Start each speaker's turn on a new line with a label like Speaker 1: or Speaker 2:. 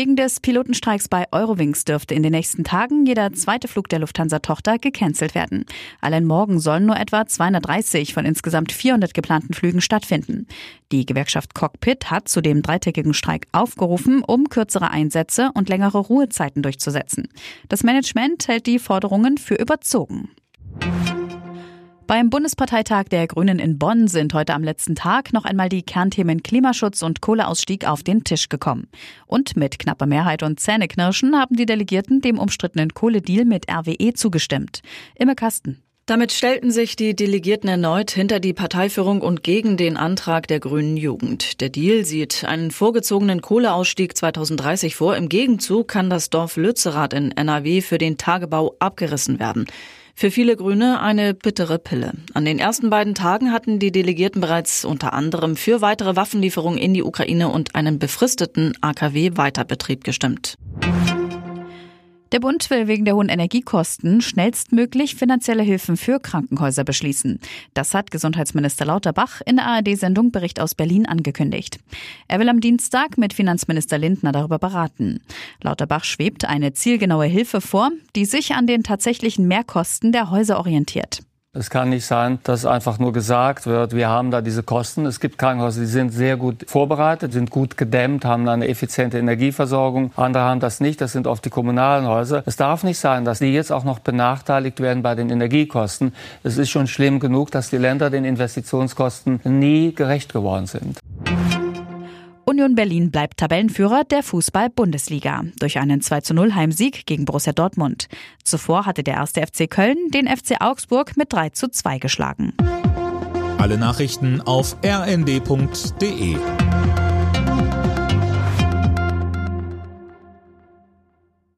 Speaker 1: Wegen des Pilotenstreiks bei Eurowings dürfte in den nächsten Tagen jeder zweite Flug der Lufthansa-Tochter gecancelt werden. Allein morgen sollen nur etwa 230 von insgesamt 400 geplanten Flügen stattfinden. Die Gewerkschaft Cockpit hat zu dem dreitägigen Streik aufgerufen, um kürzere Einsätze und längere Ruhezeiten durchzusetzen. Das Management hält die Forderungen für überzogen. Beim Bundesparteitag der Grünen in Bonn sind heute am letzten Tag noch einmal die Kernthemen Klimaschutz und Kohleausstieg auf den Tisch gekommen. Und mit knapper Mehrheit und Zähneknirschen haben die Delegierten dem umstrittenen Kohledeal mit RWE zugestimmt. Immer Kasten.
Speaker 2: Damit stellten sich die Delegierten erneut hinter die Parteiführung und gegen den Antrag der grünen Jugend. Der Deal sieht einen vorgezogenen Kohleausstieg 2030 vor. Im Gegenzug kann das Dorf Lützerath in NRW für den Tagebau abgerissen werden. Für viele Grüne eine bittere Pille. An den ersten beiden Tagen hatten die Delegierten bereits unter anderem für weitere Waffenlieferungen in die Ukraine und einen befristeten AKW-Weiterbetrieb gestimmt.
Speaker 1: Der Bund will wegen der hohen Energiekosten schnellstmöglich finanzielle Hilfen für Krankenhäuser beschließen. Das hat Gesundheitsminister Lauterbach in der ARD-Sendung Bericht aus Berlin angekündigt. Er will am Dienstag mit Finanzminister Lindner darüber beraten. Lauterbach schwebt eine zielgenaue Hilfe vor, die sich an den tatsächlichen Mehrkosten der Häuser orientiert.
Speaker 3: Es kann nicht sein, dass einfach nur gesagt wird, wir haben da diese Kosten. Es gibt Krankenhäuser, die sind sehr gut vorbereitet, sind gut gedämmt, haben eine effiziente Energieversorgung. Andere haben das nicht. Das sind oft die kommunalen Häuser. Es darf nicht sein, dass die jetzt auch noch benachteiligt werden bei den Energiekosten. Es ist schon schlimm genug, dass die Länder den Investitionskosten nie gerecht geworden sind.
Speaker 1: Union Berlin bleibt Tabellenführer der Fußball-Bundesliga durch einen 2-0 Heimsieg gegen Borussia Dortmund. Zuvor hatte der erste FC Köln den FC Augsburg mit 3-2 geschlagen.
Speaker 4: Alle Nachrichten auf rnd.de